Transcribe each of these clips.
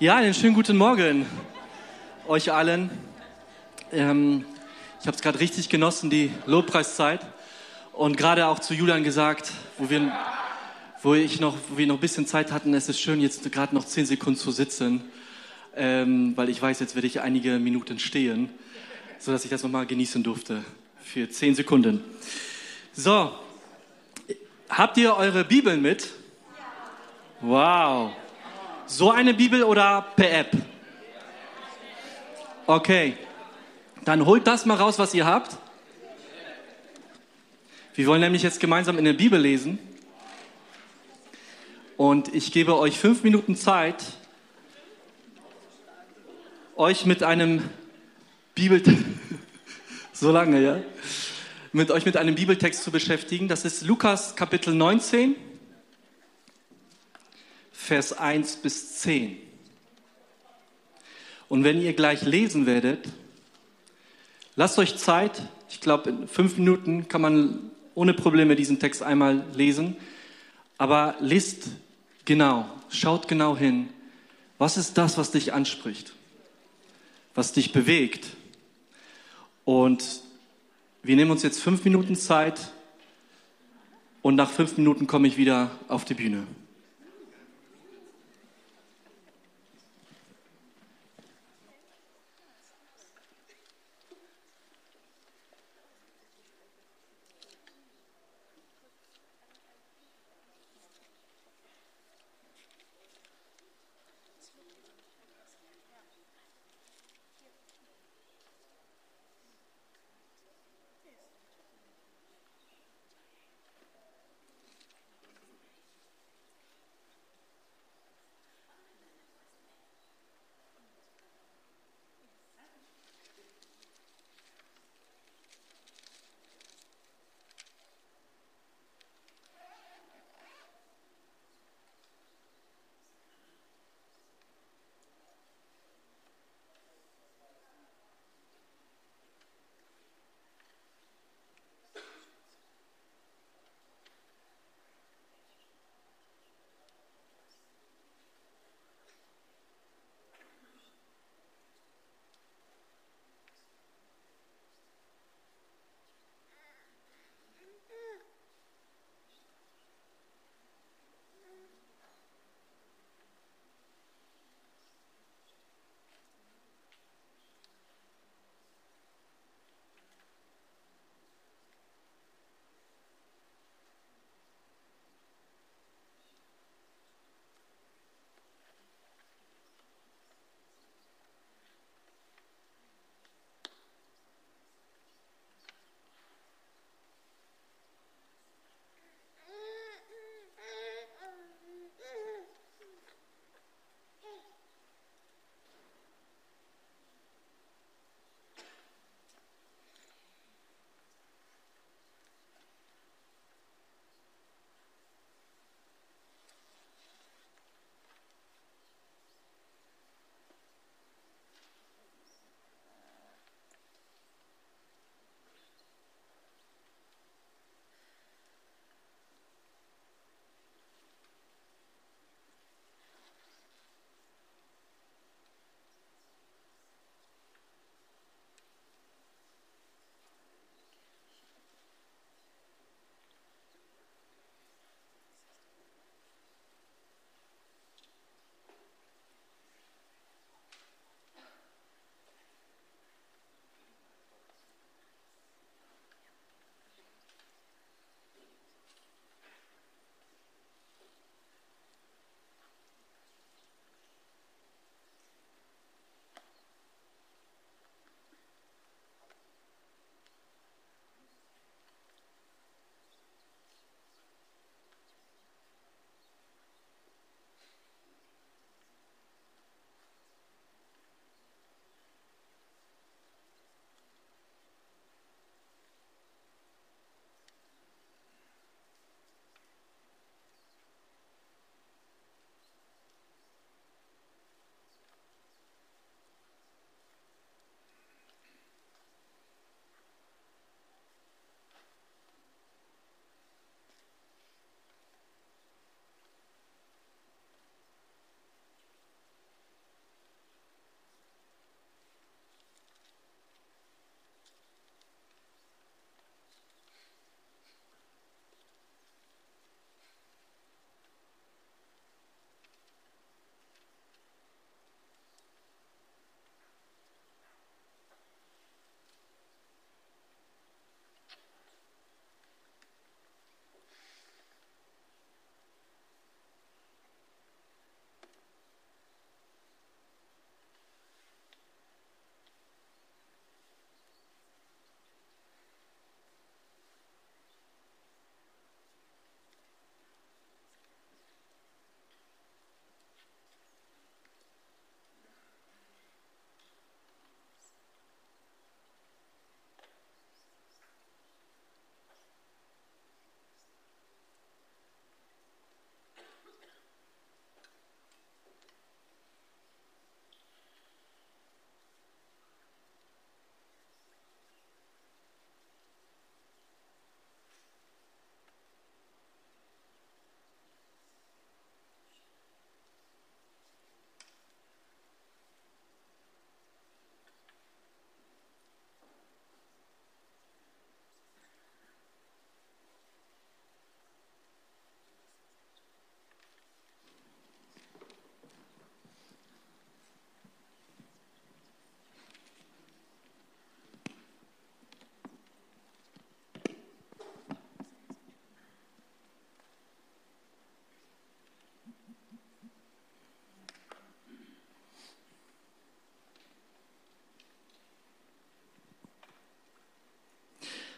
Ja, einen schönen guten Morgen euch allen. Ähm, ich habe es gerade richtig genossen, die Lobpreiszeit. Und gerade auch zu Julian gesagt, wo wir, wo ich noch, wo wir noch ein bisschen Zeit hatten, es ist schön, jetzt gerade noch zehn Sekunden zu sitzen, ähm, weil ich weiß, jetzt werde ich einige Minuten stehen, sodass ich das nochmal genießen durfte für zehn Sekunden. So, habt ihr eure Bibeln mit? Wow. So eine Bibel oder per App? Okay. Dann holt das mal raus, was ihr habt. Wir wollen nämlich jetzt gemeinsam in der Bibel lesen. Und ich gebe euch fünf Minuten Zeit, euch mit einem Bibel so lange, ja, mit euch mit einem Bibeltext zu beschäftigen. Das ist Lukas Kapitel 19. Vers 1 bis 10. Und wenn ihr gleich lesen werdet, lasst euch Zeit. Ich glaube, in fünf Minuten kann man ohne Probleme diesen Text einmal lesen. Aber lest genau, schaut genau hin. Was ist das, was dich anspricht? Was dich bewegt? Und wir nehmen uns jetzt fünf Minuten Zeit und nach fünf Minuten komme ich wieder auf die Bühne.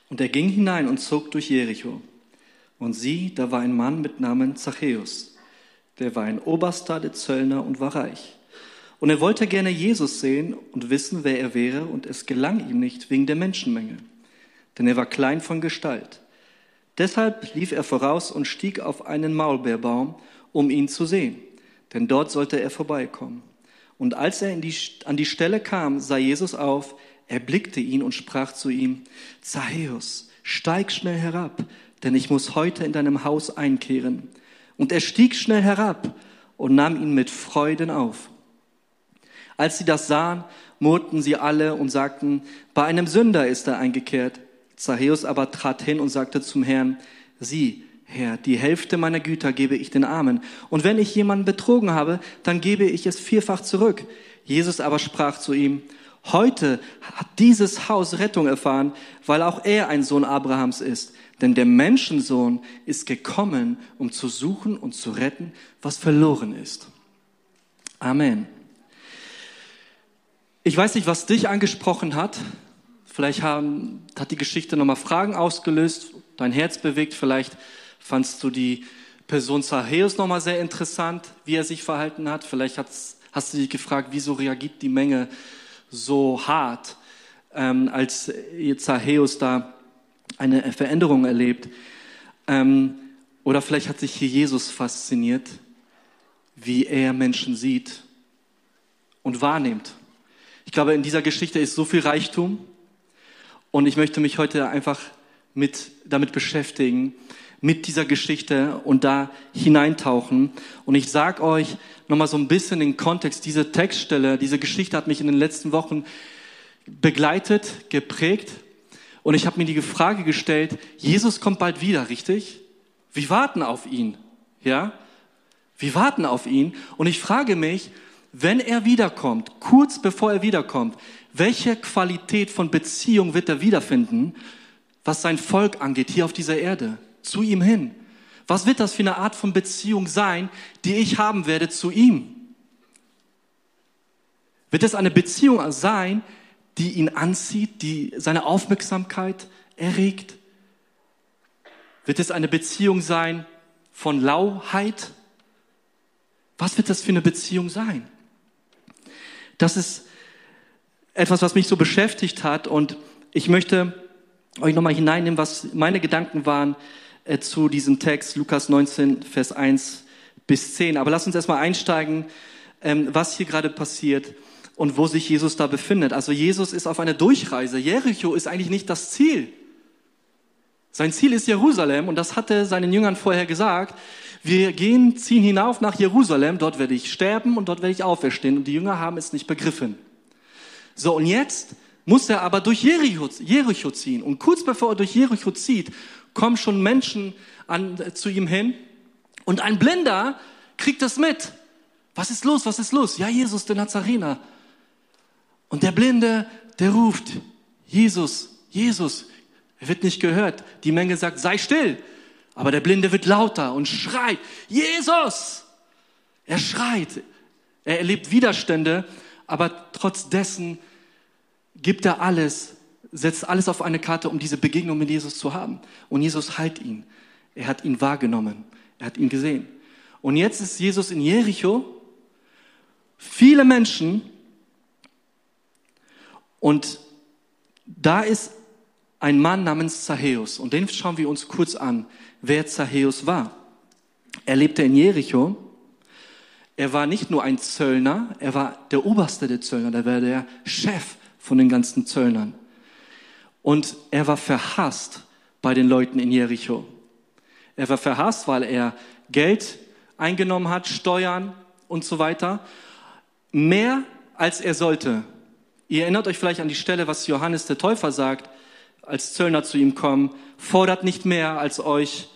Und er ging hinein und zog durch Jericho. Und sieh, da war ein Mann mit Namen Zachäus. Der war ein Oberster der Zöllner und war reich. Und er wollte gerne Jesus sehen und wissen, wer er wäre, und es gelang ihm nicht wegen der Menschenmenge, denn er war klein von Gestalt. Deshalb lief er voraus und stieg auf einen Maulbeerbaum, um ihn zu sehen, denn dort sollte er vorbeikommen. Und als er die, an die Stelle kam, sah Jesus auf, er blickte ihn und sprach zu ihm, Zachäus, steig schnell herab, denn ich muss heute in deinem Haus einkehren. Und er stieg schnell herab und nahm ihn mit Freuden auf. Als sie das sahen, murrten sie alle und sagten, bei einem Sünder ist er eingekehrt. Zachäus aber trat hin und sagte zum Herrn, sieh, Herr, die Hälfte meiner Güter gebe ich den Armen. Und wenn ich jemanden betrogen habe, dann gebe ich es vierfach zurück. Jesus aber sprach zu ihm, heute hat dieses Haus Rettung erfahren, weil auch er ein Sohn Abrahams ist. Denn der Menschensohn ist gekommen, um zu suchen und zu retten, was verloren ist. Amen. Ich weiß nicht, was dich angesprochen hat. Vielleicht haben, hat die Geschichte nochmal Fragen ausgelöst, dein Herz bewegt. Vielleicht fandst du die Person Zachäus nochmal sehr interessant, wie er sich verhalten hat. Vielleicht hast du dich gefragt, wieso reagiert die Menge so hart, ähm, als Zachäus da eine Veränderung erlebt. Ähm, oder vielleicht hat sich hier Jesus fasziniert, wie er Menschen sieht und wahrnimmt. Ich glaube, in dieser Geschichte ist so viel Reichtum und ich möchte mich heute einfach mit, damit beschäftigen, mit dieser Geschichte und da hineintauchen. Und ich sage euch nochmal so ein bisschen den Kontext. Diese Textstelle, diese Geschichte hat mich in den letzten Wochen begleitet, geprägt. Und ich habe mir die Frage gestellt, Jesus kommt bald wieder, richtig? Wir warten auf ihn, ja? Wir warten auf ihn. Und ich frage mich, wenn er wiederkommt, kurz bevor er wiederkommt, welche Qualität von Beziehung wird er wiederfinden, was sein Volk angeht, hier auf dieser Erde, zu ihm hin? Was wird das für eine Art von Beziehung sein, die ich haben werde zu ihm? Wird es eine Beziehung sein, die ihn anzieht, die seine Aufmerksamkeit erregt? Wird es eine Beziehung sein von Lauheit? Was wird das für eine Beziehung sein? Das ist etwas, was mich so beschäftigt hat und ich möchte euch nochmal hineinnehmen, was meine Gedanken waren zu diesem Text, Lukas 19, Vers 1 bis 10. Aber lasst uns erstmal einsteigen, ähm, was hier gerade passiert und wo sich Jesus da befindet. Also Jesus ist auf einer Durchreise. Jericho ist eigentlich nicht das Ziel. Sein Ziel ist Jerusalem und das hatte seinen Jüngern vorher gesagt. Wir gehen, ziehen hinauf nach Jerusalem, dort werde ich sterben und dort werde ich auferstehen. Und die Jünger haben es nicht begriffen. So, und jetzt muss er aber durch Jericho, Jericho ziehen. Und kurz bevor er durch Jericho zieht, kommen schon Menschen an, äh, zu ihm hin. Und ein Blinder kriegt das mit. Was ist los? Was ist los? Ja, Jesus, der Nazarener. Und der Blinde, der ruft, Jesus, Jesus. Er wird nicht gehört. Die Menge sagt, sei still. Aber der Blinde wird lauter und schreit, Jesus! Er schreit. Er erlebt Widerstände aber trotz dessen gibt er alles, setzt alles auf eine Karte, um diese Begegnung mit Jesus zu haben. Und Jesus heilt ihn. Er hat ihn wahrgenommen. Er hat ihn gesehen. Und jetzt ist Jesus in Jericho. Viele Menschen. Und da ist ein Mann namens Zachäus. Und den schauen wir uns kurz an, wer Zachäus war. Er lebte in Jericho er war nicht nur ein Zöllner, er war der Oberste der Zöllner, der war der Chef von den ganzen Zöllnern. Und er war verhasst bei den Leuten in Jericho. Er war verhasst, weil er Geld eingenommen hat, Steuern und so weiter. Mehr als er sollte. Ihr erinnert euch vielleicht an die Stelle, was Johannes der Täufer sagt, als Zöllner zu ihm kommen, fordert nicht mehr, als euch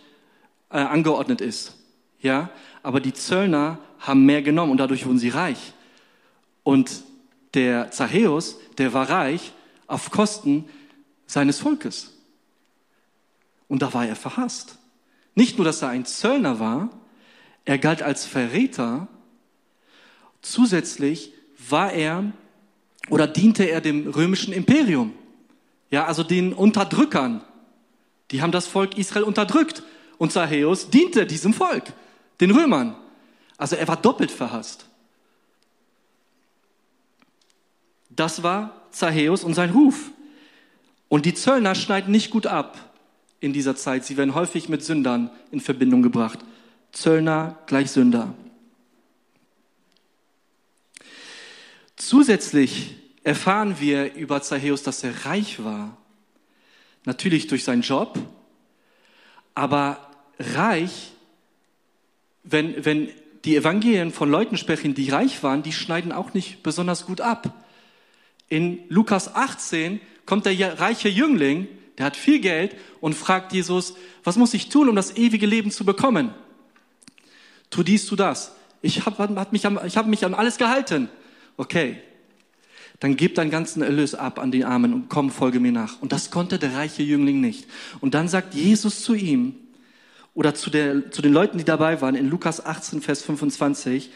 äh, angeordnet ist. Ja, aber die Zöllner haben mehr genommen und dadurch wurden sie reich. Und der Zachäus, der war reich auf Kosten seines Volkes. Und da war er verhasst. Nicht nur, dass er ein Zöllner war, er galt als Verräter. Zusätzlich war er oder diente er dem römischen Imperium. Ja, also den Unterdrückern. Die haben das Volk Israel unterdrückt. Und Zachäus diente diesem Volk, den Römern. Also er war doppelt verhasst. Das war Zachäus und sein Ruf. Und die Zöllner schneiden nicht gut ab in dieser Zeit. Sie werden häufig mit Sündern in Verbindung gebracht. Zöllner gleich Sünder. Zusätzlich erfahren wir über Zachäus, dass er reich war. Natürlich durch seinen Job, aber reich, wenn, wenn die Evangelien von Leuten sprechen, die reich waren, die schneiden auch nicht besonders gut ab. In Lukas 18 kommt der reiche Jüngling, der hat viel Geld und fragt Jesus, was muss ich tun, um das ewige Leben zu bekommen? Tu dies, tu das. Ich habe mich, hab mich an alles gehalten. Okay, dann gib deinen ganzen Erlös ab an die Armen und komm, folge mir nach. Und das konnte der reiche Jüngling nicht. Und dann sagt Jesus zu ihm oder zu, der, zu den Leuten, die dabei waren, in Lukas 18, Vers 25,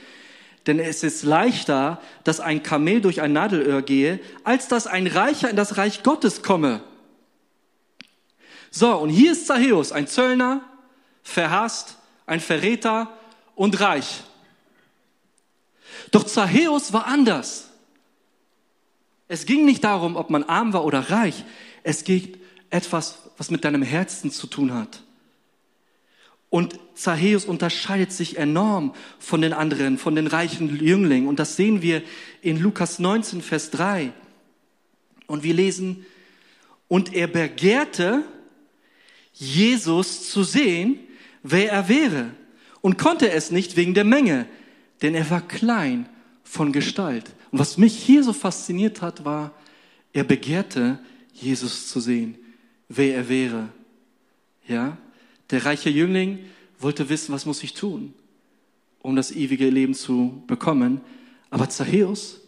denn es ist leichter, dass ein Kamel durch ein Nadelöhr gehe, als dass ein Reicher in das Reich Gottes komme. So, und hier ist Zachäus, ein Zöllner, verhasst, ein Verräter und reich. Doch Zachäus war anders. Es ging nicht darum, ob man arm war oder reich. Es geht etwas, was mit deinem Herzen zu tun hat. Und Zachäus unterscheidet sich enorm von den anderen, von den reichen Jünglingen. Und das sehen wir in Lukas 19, Vers 3. Und wir lesen, und er begehrte, Jesus zu sehen, wer er wäre, und konnte es nicht wegen der Menge, denn er war klein von Gestalt. Und was mich hier so fasziniert hat, war, er begehrte, Jesus zu sehen, wer er wäre. Ja? Der reiche Jüngling wollte wissen, was muss ich tun, um das ewige Leben zu bekommen. Aber Zachäus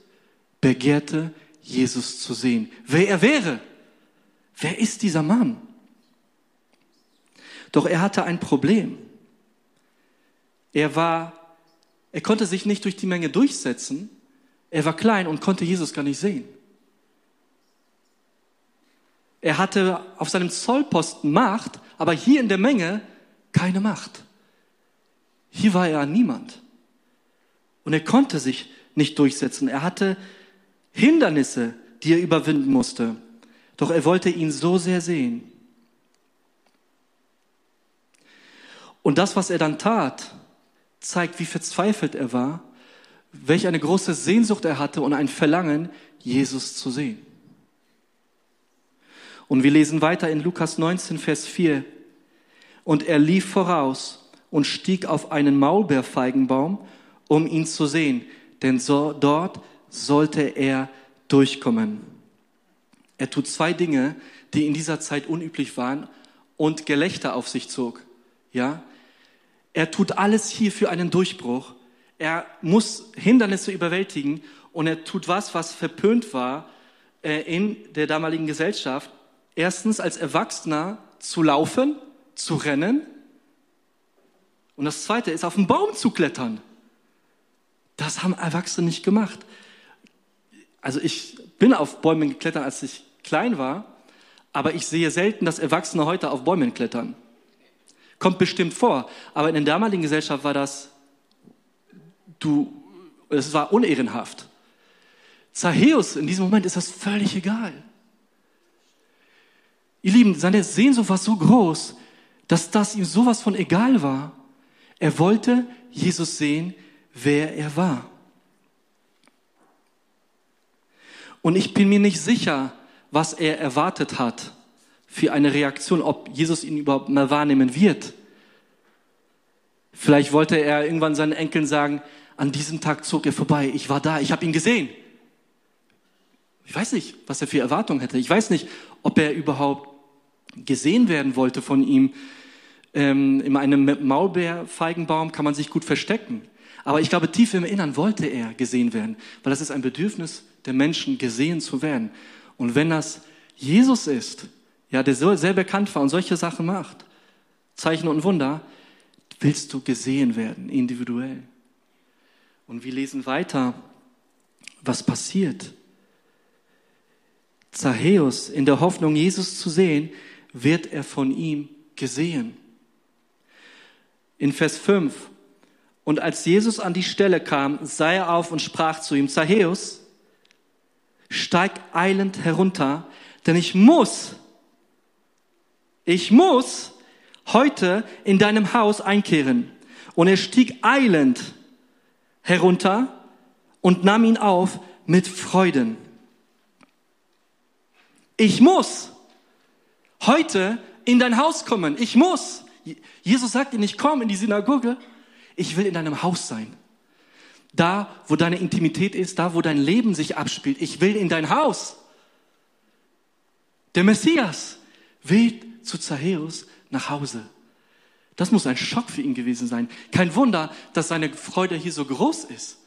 begehrte, Jesus zu sehen, wer er wäre. Wer ist dieser Mann? Doch er hatte ein Problem. Er war, er konnte sich nicht durch die Menge durchsetzen, er war klein und konnte Jesus gar nicht sehen. Er hatte auf seinem Zollposten Macht, aber hier in der Menge keine Macht. Hier war er niemand. Und er konnte sich nicht durchsetzen. Er hatte Hindernisse, die er überwinden musste. Doch er wollte ihn so sehr sehen. Und das, was er dann tat, zeigt, wie verzweifelt er war welch eine große Sehnsucht er hatte und ein Verlangen, Jesus zu sehen. Und wir lesen weiter in Lukas 19, Vers 4. Und er lief voraus und stieg auf einen Maulbeerfeigenbaum, um ihn zu sehen, denn so, dort sollte er durchkommen. Er tut zwei Dinge, die in dieser Zeit unüblich waren und Gelächter auf sich zog. Ja? Er tut alles hier für einen Durchbruch er muss Hindernisse überwältigen und er tut was, was verpönt war äh, in der damaligen Gesellschaft. Erstens als Erwachsener zu laufen, zu rennen. Und das Zweite ist auf den Baum zu klettern. Das haben Erwachsene nicht gemacht. Also ich bin auf Bäumen geklettert, als ich klein war, aber ich sehe selten, dass Erwachsene heute auf Bäumen klettern. Kommt bestimmt vor, aber in der damaligen Gesellschaft war das du, es war unehrenhaft. Zachäus, in diesem Moment ist das völlig egal. Ihr Lieben, seine Sehnsucht war so groß, dass das ihm sowas von egal war. Er wollte Jesus sehen, wer er war. Und ich bin mir nicht sicher, was er erwartet hat für eine Reaktion, ob Jesus ihn überhaupt mal wahrnehmen wird. Vielleicht wollte er irgendwann seinen Enkeln sagen, an diesem Tag zog er vorbei. Ich war da, ich habe ihn gesehen. Ich weiß nicht, was er für Erwartungen hätte. Ich weiß nicht, ob er überhaupt gesehen werden wollte von ihm. Ähm, in einem Maulbeerfeigenbaum kann man sich gut verstecken. Aber ich glaube, tief im Innern wollte er gesehen werden, weil das ist ein Bedürfnis der Menschen, gesehen zu werden. Und wenn das Jesus ist, ja, der so sehr bekannt war und solche Sachen macht, Zeichen und Wunder, willst du gesehen werden, individuell. Und wir lesen weiter, was passiert. Zachäus, in der Hoffnung, Jesus zu sehen, wird er von ihm gesehen. In Vers 5. Und als Jesus an die Stelle kam, sah er auf und sprach zu ihm, Zachäus, steig eilend herunter, denn ich muss, ich muss heute in deinem Haus einkehren. Und er stieg eilend herunter und nahm ihn auf mit Freuden. Ich muss heute in dein Haus kommen. Ich muss. Jesus sagt ihm, ich komme in die Synagoge. Ich will in deinem Haus sein. Da, wo deine Intimität ist, da, wo dein Leben sich abspielt. Ich will in dein Haus. Der Messias will zu Zachäus nach Hause. Das muss ein Schock für ihn gewesen sein. Kein Wunder, dass seine Freude hier so groß ist.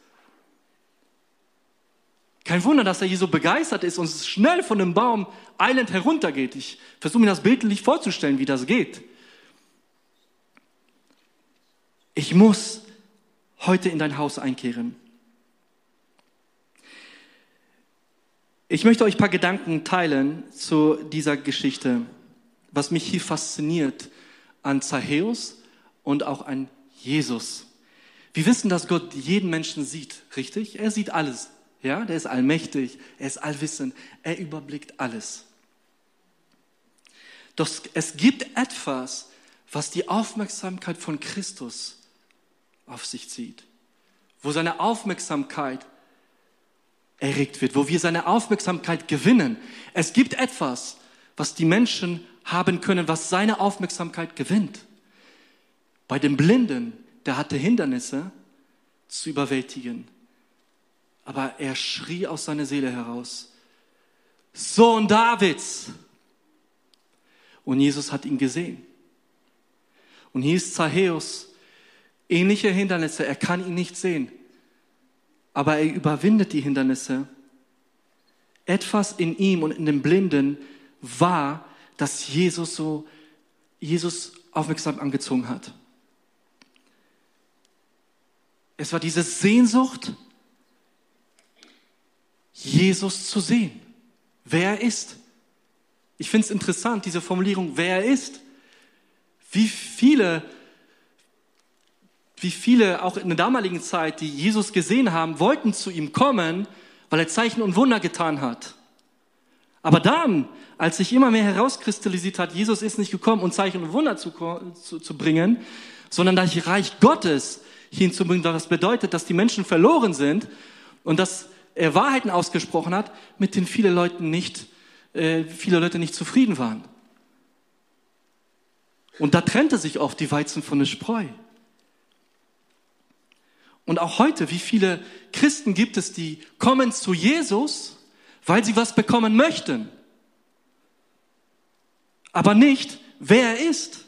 Kein Wunder, dass er hier so begeistert ist und schnell von dem Baum eilend heruntergeht. Ich versuche mir das bildlich vorzustellen, wie das geht. Ich muss heute in dein Haus einkehren. Ich möchte euch ein paar Gedanken teilen zu dieser Geschichte, was mich hier fasziniert an Zachäus und auch an Jesus. Wir wissen, dass Gott jeden Menschen sieht, richtig? Er sieht alles. Ja, der ist allmächtig, er ist allwissend, er überblickt alles. Doch es gibt etwas, was die Aufmerksamkeit von Christus auf sich zieht, wo seine Aufmerksamkeit erregt wird, wo wir seine Aufmerksamkeit gewinnen. Es gibt etwas, was die Menschen haben können, was seine Aufmerksamkeit gewinnt. Bei dem Blinden, der hatte Hindernisse zu überwältigen aber er schrie aus seiner Seele heraus, Sohn Davids. Und Jesus hat ihn gesehen. Und hier ist Zachäus, ähnliche Hindernisse, er kann ihn nicht sehen, aber er überwindet die Hindernisse. Etwas in ihm und in dem Blinden war, dass Jesus so, Jesus aufmerksam angezogen hat. Es war diese Sehnsucht, Jesus zu sehen, wer er ist. Ich finde es interessant, diese Formulierung, wer er ist. Wie viele, wie viele auch in der damaligen Zeit, die Jesus gesehen haben, wollten zu ihm kommen, weil er Zeichen und Wunder getan hat. Aber dann, als sich immer mehr herauskristallisiert hat, Jesus ist nicht gekommen, um Zeichen und Wunder zu, zu, zu bringen, sondern das Reich Gottes hinzubringen, was bedeutet, dass die Menschen verloren sind und dass er Wahrheiten ausgesprochen hat, mit denen viele Leute nicht, äh, viele Leute nicht zufrieden waren. Und da trennte sich oft die Weizen von der Spreu. Und auch heute, wie viele Christen gibt es, die kommen zu Jesus, weil sie was bekommen möchten, aber nicht, wer er ist.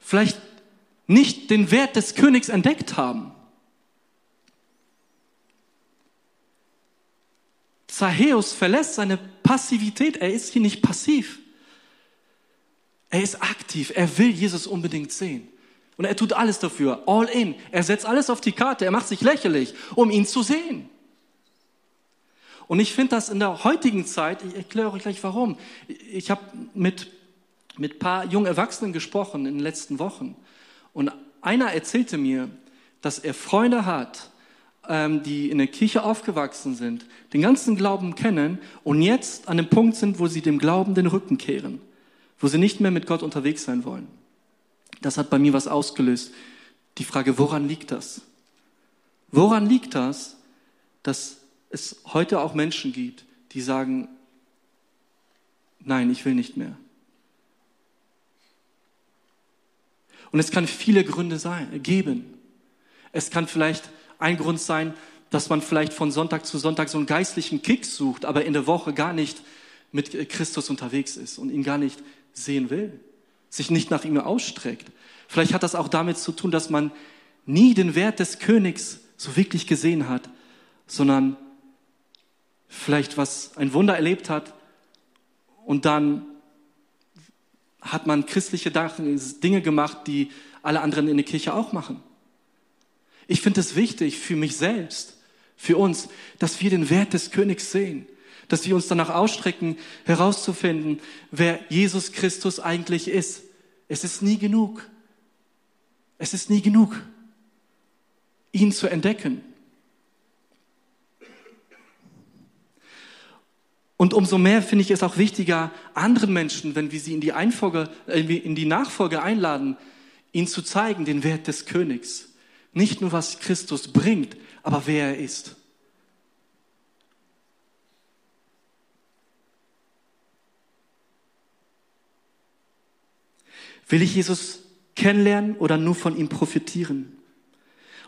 Vielleicht nicht den Wert des Königs entdeckt haben. Zachäus verlässt seine Passivität. Er ist hier nicht passiv. Er ist aktiv. Er will Jesus unbedingt sehen. Und er tut alles dafür. All in. Er setzt alles auf die Karte. Er macht sich lächerlich, um ihn zu sehen. Und ich finde das in der heutigen Zeit, ich erkläre euch gleich warum. Ich habe mit, mit paar jungen Erwachsenen gesprochen in den letzten Wochen. Und einer erzählte mir, dass er Freunde hat, die in der Kirche aufgewachsen sind, den ganzen Glauben kennen und jetzt an dem Punkt sind, wo sie dem Glauben den Rücken kehren, wo sie nicht mehr mit Gott unterwegs sein wollen. Das hat bei mir was ausgelöst. Die Frage, woran liegt das? Woran liegt das, dass es heute auch Menschen gibt, die sagen, nein, ich will nicht mehr. Und es kann viele Gründe sein, geben. Es kann vielleicht ein Grund sein, dass man vielleicht von Sonntag zu Sonntag so einen geistlichen Kick sucht, aber in der Woche gar nicht mit Christus unterwegs ist und ihn gar nicht sehen will, sich nicht nach ihm ausstreckt. Vielleicht hat das auch damit zu tun, dass man nie den Wert des Königs so wirklich gesehen hat, sondern vielleicht was ein Wunder erlebt hat und dann hat man christliche Dinge gemacht, die alle anderen in der Kirche auch machen. Ich finde es wichtig für mich selbst, für uns, dass wir den Wert des Königs sehen, dass wir uns danach ausstrecken, herauszufinden, wer Jesus Christus eigentlich ist. Es ist nie genug. Es ist nie genug, ihn zu entdecken. Und umso mehr finde ich es auch wichtiger, anderen Menschen, wenn wir sie in die, Einfolge, äh, in die Nachfolge einladen, ihnen zu zeigen, den Wert des Königs. Nicht nur, was Christus bringt, aber wer er ist. Will ich Jesus kennenlernen oder nur von ihm profitieren?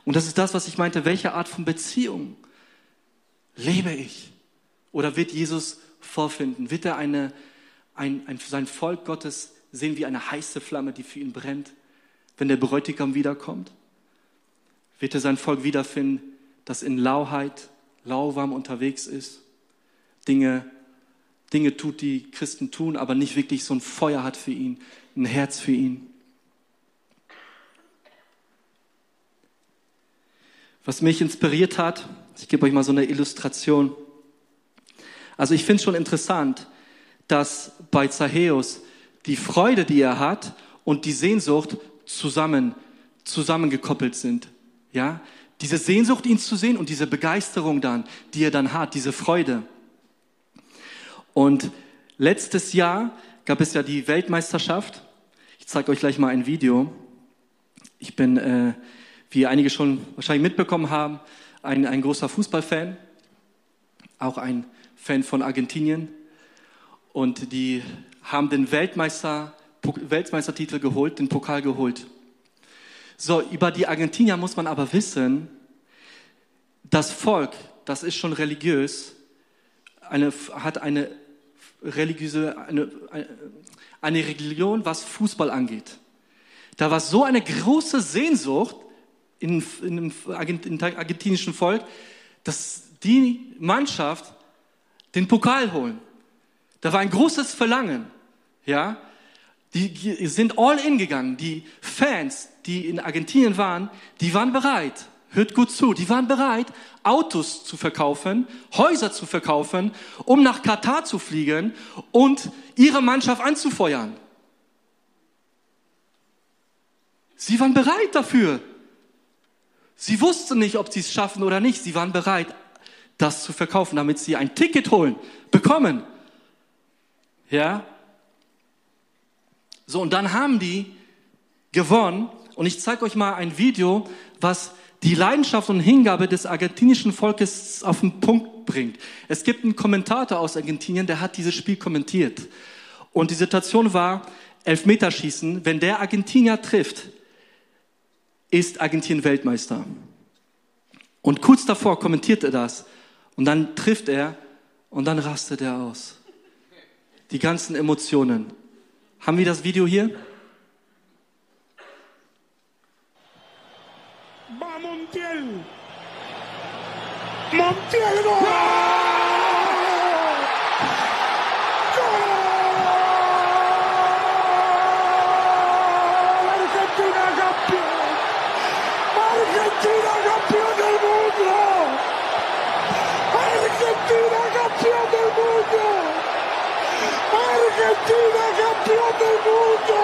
Und das ist das, was ich meinte. Welche Art von Beziehung lebe ich? Oder wird Jesus vorfinden? Wird er eine, ein, ein, sein Volk Gottes sehen wie eine heiße Flamme, die für ihn brennt, wenn der Bräutigam wiederkommt? Wird er sein Volk wiederfinden, das in Lauheit, lauwarm unterwegs ist, Dinge, Dinge tut, die Christen tun, aber nicht wirklich so ein Feuer hat für ihn, ein Herz für ihn? Was mich inspiriert hat, ich gebe euch mal so eine Illustration. Also ich finde es schon interessant, dass bei Zachäus die Freude, die er hat und die Sehnsucht zusammen, zusammengekoppelt sind. Ja? Diese Sehnsucht, ihn zu sehen und diese Begeisterung dann, die er dann hat, diese Freude. Und letztes Jahr gab es ja die Weltmeisterschaft. Ich zeige euch gleich mal ein Video. Ich bin, äh, wie einige schon wahrscheinlich mitbekommen haben, ein, ein großer Fußballfan, auch ein Fan von Argentinien. Und die haben den Weltmeister, Weltmeistertitel geholt, den Pokal geholt. So, über die Argentinier muss man aber wissen, das Volk, das ist schon religiös, eine, hat eine religiöse, eine, eine Religion, was Fußball angeht. Da war so eine große Sehnsucht in, in dem argentinischen Volk, dass die Mannschaft den Pokal holen. Da war ein großes Verlangen, ja. Die sind all in gegangen. Die Fans, die in Argentinien waren, die waren bereit. Hört gut zu. Die waren bereit, Autos zu verkaufen, Häuser zu verkaufen, um nach Katar zu fliegen und ihre Mannschaft anzufeuern. Sie waren bereit dafür. Sie wussten nicht, ob sie es schaffen oder nicht. Sie waren bereit, das zu verkaufen, damit sie ein Ticket holen, bekommen. Ja? So, und dann haben die gewonnen. Und ich zeige euch mal ein Video, was die Leidenschaft und Hingabe des argentinischen Volkes auf den Punkt bringt. Es gibt einen Kommentator aus Argentinien, der hat dieses Spiel kommentiert. Und die Situation war, Elfmeterschießen, wenn der Argentinier trifft, ist Argentinien Weltmeister. Und kurz davor kommentiert er das. Und dann trifft er und dann rastet er aus. Die ganzen Emotionen. Haben wir das Video hier? Montiel. Montiel no. Argentina campeón del mundo.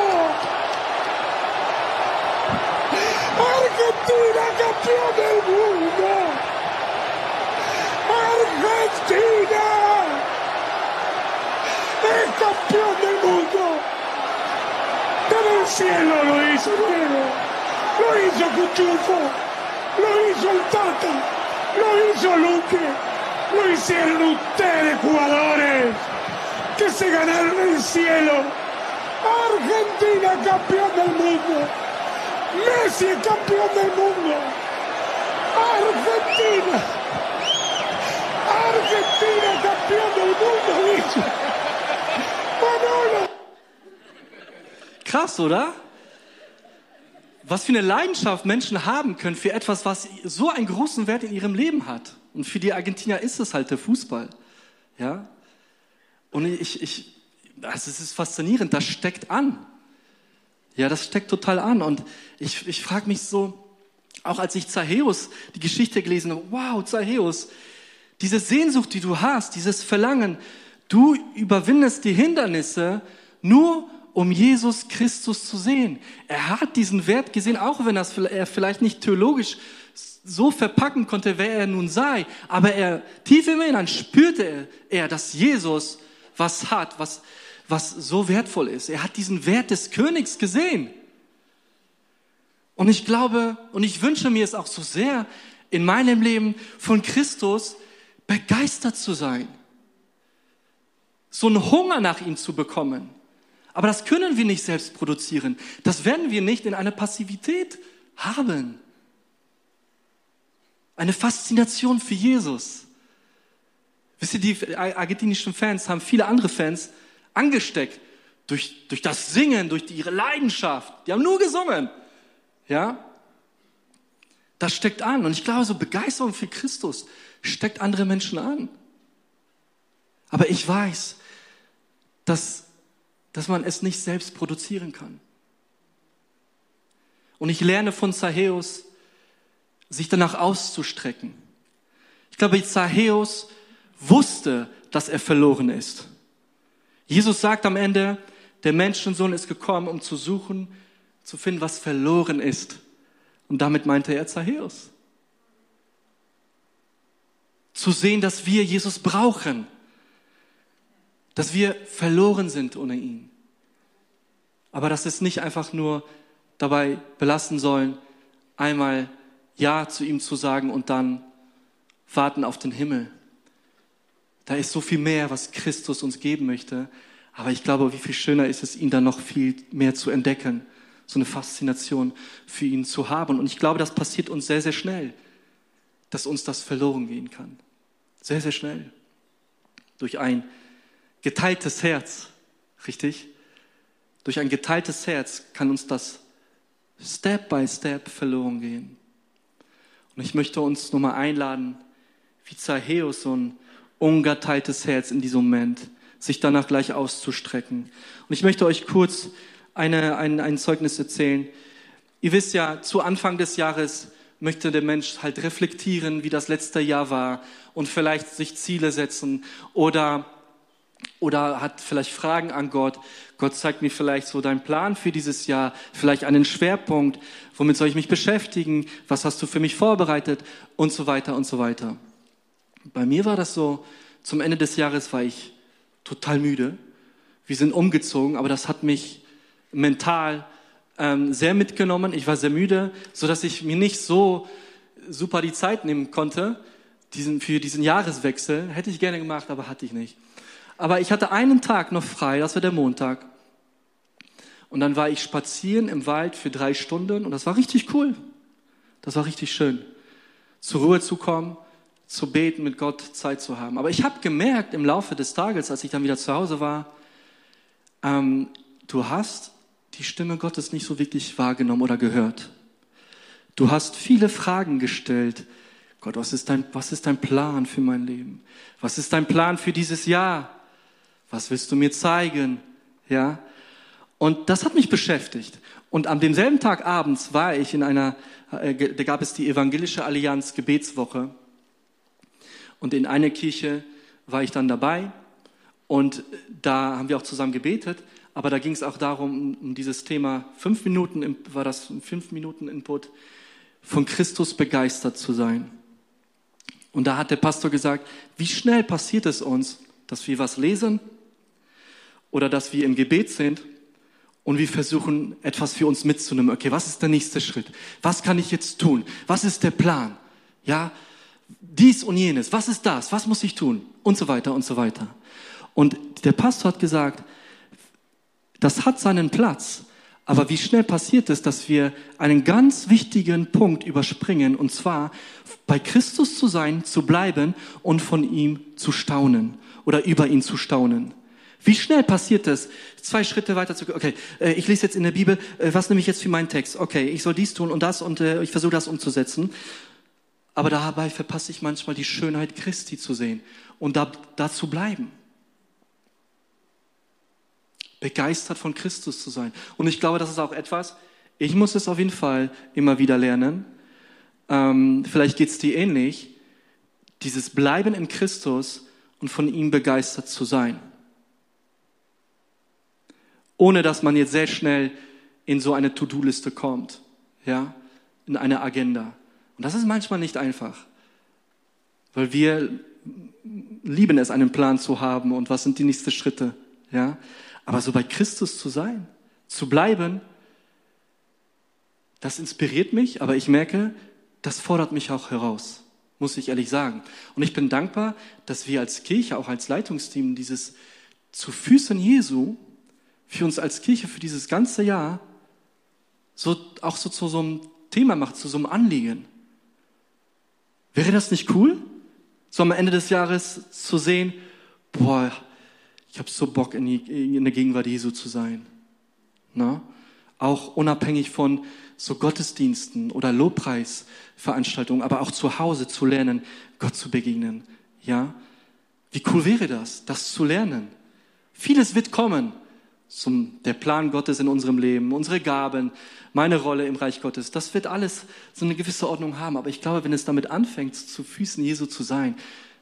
Argentina campeón del mundo. Argentina es campeón del mundo. Pero el cielo lo hizo Diego, lo hizo Cuchufo, lo hizo el Tata, lo hizo Luque, lo hicieron ustedes jugadores que se ganaron el cielo. Argentina campeón del mundo. Messi es campeón del mundo. Argentina. Argentina campeón del mundo, dice. Manolo. Krass, oder? Was für eine Leidenschaft Menschen haben können für etwas, was so einen großen Wert in ihrem Leben hat. Und für die Argentinier ist es halt der Fußball. Ja? Und ich, ich, also es ist faszinierend, das steckt an. Ja, das steckt total an. Und ich, ich frage mich so, auch als ich Zachäus die Geschichte gelesen habe, wow, Zachäus, Diese Sehnsucht, die du hast, dieses Verlangen, du überwindest die Hindernisse nur um Jesus Christus zu sehen. Er hat diesen Wert gesehen, auch wenn er vielleicht nicht theologisch so verpacken konnte, wer er nun sei. Aber er, tief im Innern spürte er, dass Jesus was hat, was, was so wertvoll ist. Er hat diesen Wert des Königs gesehen. Und ich glaube und ich wünsche mir es auch so sehr, in meinem Leben von Christus begeistert zu sein. So einen Hunger nach ihm zu bekommen. Aber das können wir nicht selbst produzieren. Das werden wir nicht in einer Passivität haben. Eine Faszination für Jesus. Wisst ihr, die argentinischen Fans haben viele andere Fans angesteckt durch, durch das Singen, durch ihre Leidenschaft. Die haben nur gesungen. Ja? Das steckt an. Und ich glaube, so Begeisterung für Christus steckt andere Menschen an. Aber ich weiß, dass, dass man es nicht selbst produzieren kann. Und ich lerne von Zachäus, sich danach auszustrecken. Ich glaube, Zachäus wusste, dass er verloren ist. Jesus sagt am Ende, der Menschensohn ist gekommen, um zu suchen, zu finden, was verloren ist. Und damit meinte er Zachäus. Zu sehen, dass wir Jesus brauchen. Dass wir verloren sind ohne ihn. Aber dass es nicht einfach nur dabei belassen sollen, einmal Ja zu ihm zu sagen und dann warten auf den Himmel. Da ist so viel mehr, was Christus uns geben möchte. Aber ich glaube, wie viel schöner ist es, ihn dann noch viel mehr zu entdecken. So eine Faszination für ihn zu haben. Und ich glaube, das passiert uns sehr, sehr schnell, dass uns das verloren gehen kann. Sehr, sehr schnell. Durch ein geteiltes Herz. Richtig? Durch ein geteiltes Herz kann uns das Step by Step verloren gehen. Und ich möchte uns nochmal einladen, wie Zachäus so ein ungeteiltes Herz in diesem Moment, sich danach gleich auszustrecken. Und ich möchte euch kurz eine, ein, ein Zeugnis erzählen. Ihr wisst ja, zu Anfang des Jahres möchte der Mensch halt reflektieren, wie das letzte Jahr war und vielleicht sich Ziele setzen oder, oder hat vielleicht Fragen an Gott. Gott zeigt mir vielleicht so deinen Plan für dieses Jahr, vielleicht einen Schwerpunkt, womit soll ich mich beschäftigen, was hast du für mich vorbereitet und so weiter und so weiter. Bei mir war das so, zum Ende des Jahres war ich total müde. Wir sind umgezogen, aber das hat mich mental ähm, sehr mitgenommen. Ich war sehr müde, so dass ich mir nicht so super die Zeit nehmen konnte diesen, für diesen Jahreswechsel. Hätte ich gerne gemacht, aber hatte ich nicht. Aber ich hatte einen Tag noch frei, das war der Montag. Und dann war ich spazieren im Wald für drei Stunden und das war richtig cool. Das war richtig schön. Zur Ruhe zu kommen, zu beten, mit Gott Zeit zu haben. Aber ich habe gemerkt im Laufe des Tages, als ich dann wieder zu Hause war, ähm, du hast die Stimme Gottes nicht so wirklich wahrgenommen oder gehört. Du hast viele Fragen gestellt. Gott, was ist dein, was ist dein Plan für mein Leben? Was ist dein Plan für dieses Jahr? Was willst du mir zeigen? Ja? Und das hat mich beschäftigt. Und an demselben Tag abends war ich in einer, äh, da gab es die Evangelische Allianz Gebetswoche. Und in einer Kirche war ich dann dabei und da haben wir auch zusammen gebetet. Aber da ging es auch darum, um dieses Thema, fünf Minuten, war das ein fünf Minuten Input, von Christus begeistert zu sein. Und da hat der Pastor gesagt, wie schnell passiert es uns, dass wir was lesen oder dass wir im Gebet sind und wir versuchen, etwas für uns mitzunehmen. Okay, was ist der nächste Schritt? Was kann ich jetzt tun? Was ist der Plan? Ja, dies und jenes, was ist das, was muss ich tun und so weiter und so weiter. Und der Pastor hat gesagt, das hat seinen Platz, aber wie schnell passiert es, dass wir einen ganz wichtigen Punkt überspringen, und zwar bei Christus zu sein, zu bleiben und von ihm zu staunen oder über ihn zu staunen. Wie schnell passiert es, zwei Schritte weiter zu gehen? Okay, äh, ich lese jetzt in der Bibel, äh, was nehme ich jetzt für meinen Text? Okay, ich soll dies tun und das und äh, ich versuche das umzusetzen. Aber dabei verpasse ich manchmal die Schönheit Christi zu sehen und da, zu bleiben. Begeistert von Christus zu sein. Und ich glaube, das ist auch etwas, ich muss es auf jeden Fall immer wieder lernen. Ähm, vielleicht geht es dir ähnlich. dieses Bleiben in Christus und von ihm begeistert zu sein. Ohne dass man jetzt sehr schnell in so eine To-Do-Liste kommt, ja, in eine Agenda. Und das ist manchmal nicht einfach, weil wir lieben es, einen Plan zu haben und was sind die nächsten Schritte, ja. Aber so bei Christus zu sein, zu bleiben, das inspiriert mich, aber ich merke, das fordert mich auch heraus, muss ich ehrlich sagen. Und ich bin dankbar, dass wir als Kirche, auch als Leitungsteam, dieses zu Füßen Jesu für uns als Kirche für dieses ganze Jahr so, auch so zu so einem Thema macht, zu so einem Anliegen. Wäre das nicht cool, so am Ende des Jahres zu sehen, boah, ich habe so Bock, in, die, in der Gegenwart Jesu zu sein. Na? Auch unabhängig von so Gottesdiensten oder Lobpreisveranstaltungen, aber auch zu Hause zu lernen, Gott zu begegnen. Ja? Wie cool wäre das, das zu lernen? Vieles wird kommen zum, der Plan Gottes in unserem Leben, unsere Gaben, meine Rolle im Reich Gottes. Das wird alles so eine gewisse Ordnung haben. Aber ich glaube, wenn es damit anfängt, zu Füßen Jesu zu sein,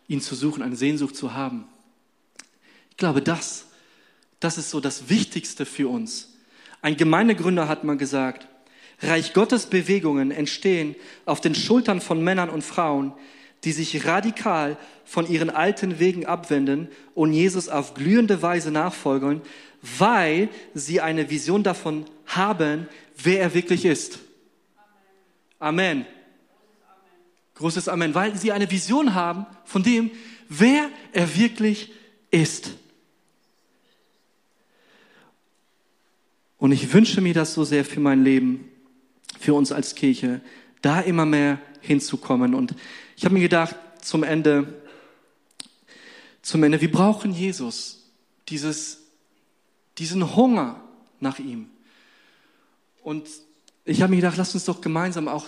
ihn zu suchen, eine Sehnsucht zu haben, ich glaube, das, das ist so das Wichtigste für uns. Ein Gemeindegründer hat mal gesagt, Reich Gottes Bewegungen entstehen auf den Schultern von Männern und Frauen, die sich radikal von ihren alten Wegen abwenden und Jesus auf glühende Weise nachfolgen, weil sie eine Vision davon haben, wer er wirklich ist. Amen. Großes Amen. Weil sie eine Vision haben von dem, wer er wirklich ist. Und ich wünsche mir das so sehr für mein Leben, für uns als Kirche, da immer mehr hinzukommen. Und ich habe mir gedacht, zum Ende, zum Ende, wir brauchen Jesus, dieses diesen Hunger nach ihm. Und ich habe mir gedacht, lasst uns doch gemeinsam auch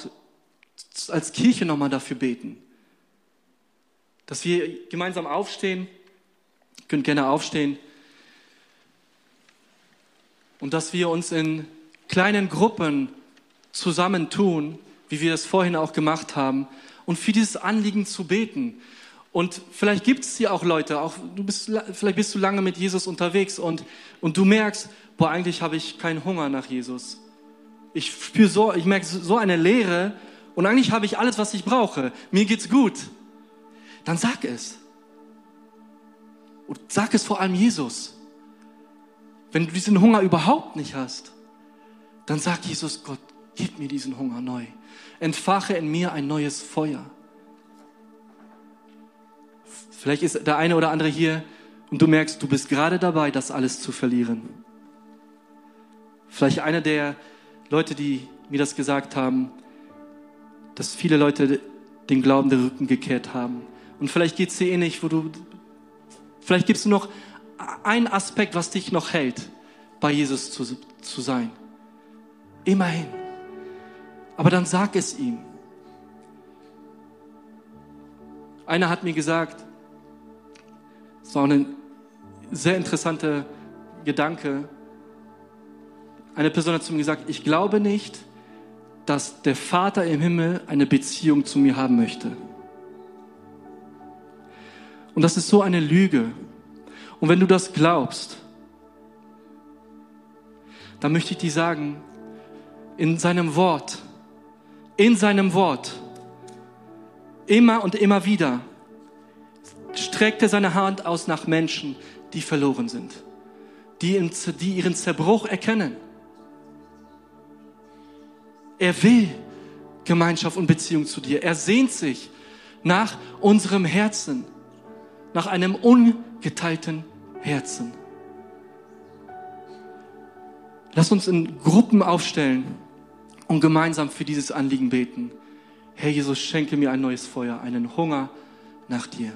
als Kirche nochmal dafür beten. Dass wir gemeinsam aufstehen, ihr könnt gerne aufstehen, und dass wir uns in kleinen Gruppen zusammentun, wie wir das vorhin auch gemacht haben, und für dieses Anliegen zu beten. Und vielleicht gibt es hier auch Leute, auch du bist, vielleicht bist du lange mit Jesus unterwegs und, und du merkst, boah, eigentlich habe ich keinen Hunger nach Jesus. Ich spüre so, ich merke so eine Leere und eigentlich habe ich alles, was ich brauche. Mir geht's gut. Dann sag es. Und sag es vor allem Jesus. Wenn du diesen Hunger überhaupt nicht hast, dann sag Jesus Gott, gib mir diesen Hunger neu. Entfache in mir ein neues Feuer. Vielleicht ist der eine oder andere hier und du merkst, du bist gerade dabei, das alles zu verlieren. Vielleicht einer der Leute, die mir das gesagt haben, dass viele Leute den Glauben der Rücken gekehrt haben. Und vielleicht geht es dir ähnlich, wo du, vielleicht gibst du noch einen Aspekt, was dich noch hält, bei Jesus zu, zu sein. Immerhin. Aber dann sag es ihm. Einer hat mir gesagt, das war ein sehr interessanter Gedanke. Eine Person hat zu mir gesagt, ich glaube nicht, dass der Vater im Himmel eine Beziehung zu mir haben möchte. Und das ist so eine Lüge. Und wenn du das glaubst, dann möchte ich dir sagen, in seinem Wort, in seinem Wort, immer und immer wieder, streckt er seine Hand aus nach Menschen, die verloren sind, die, die ihren Zerbruch erkennen. Er will Gemeinschaft und Beziehung zu dir. Er sehnt sich nach unserem Herzen, nach einem ungeteilten Herzen. Lass uns in Gruppen aufstellen und gemeinsam für dieses Anliegen beten. Herr Jesus, schenke mir ein neues Feuer, einen Hunger nach dir.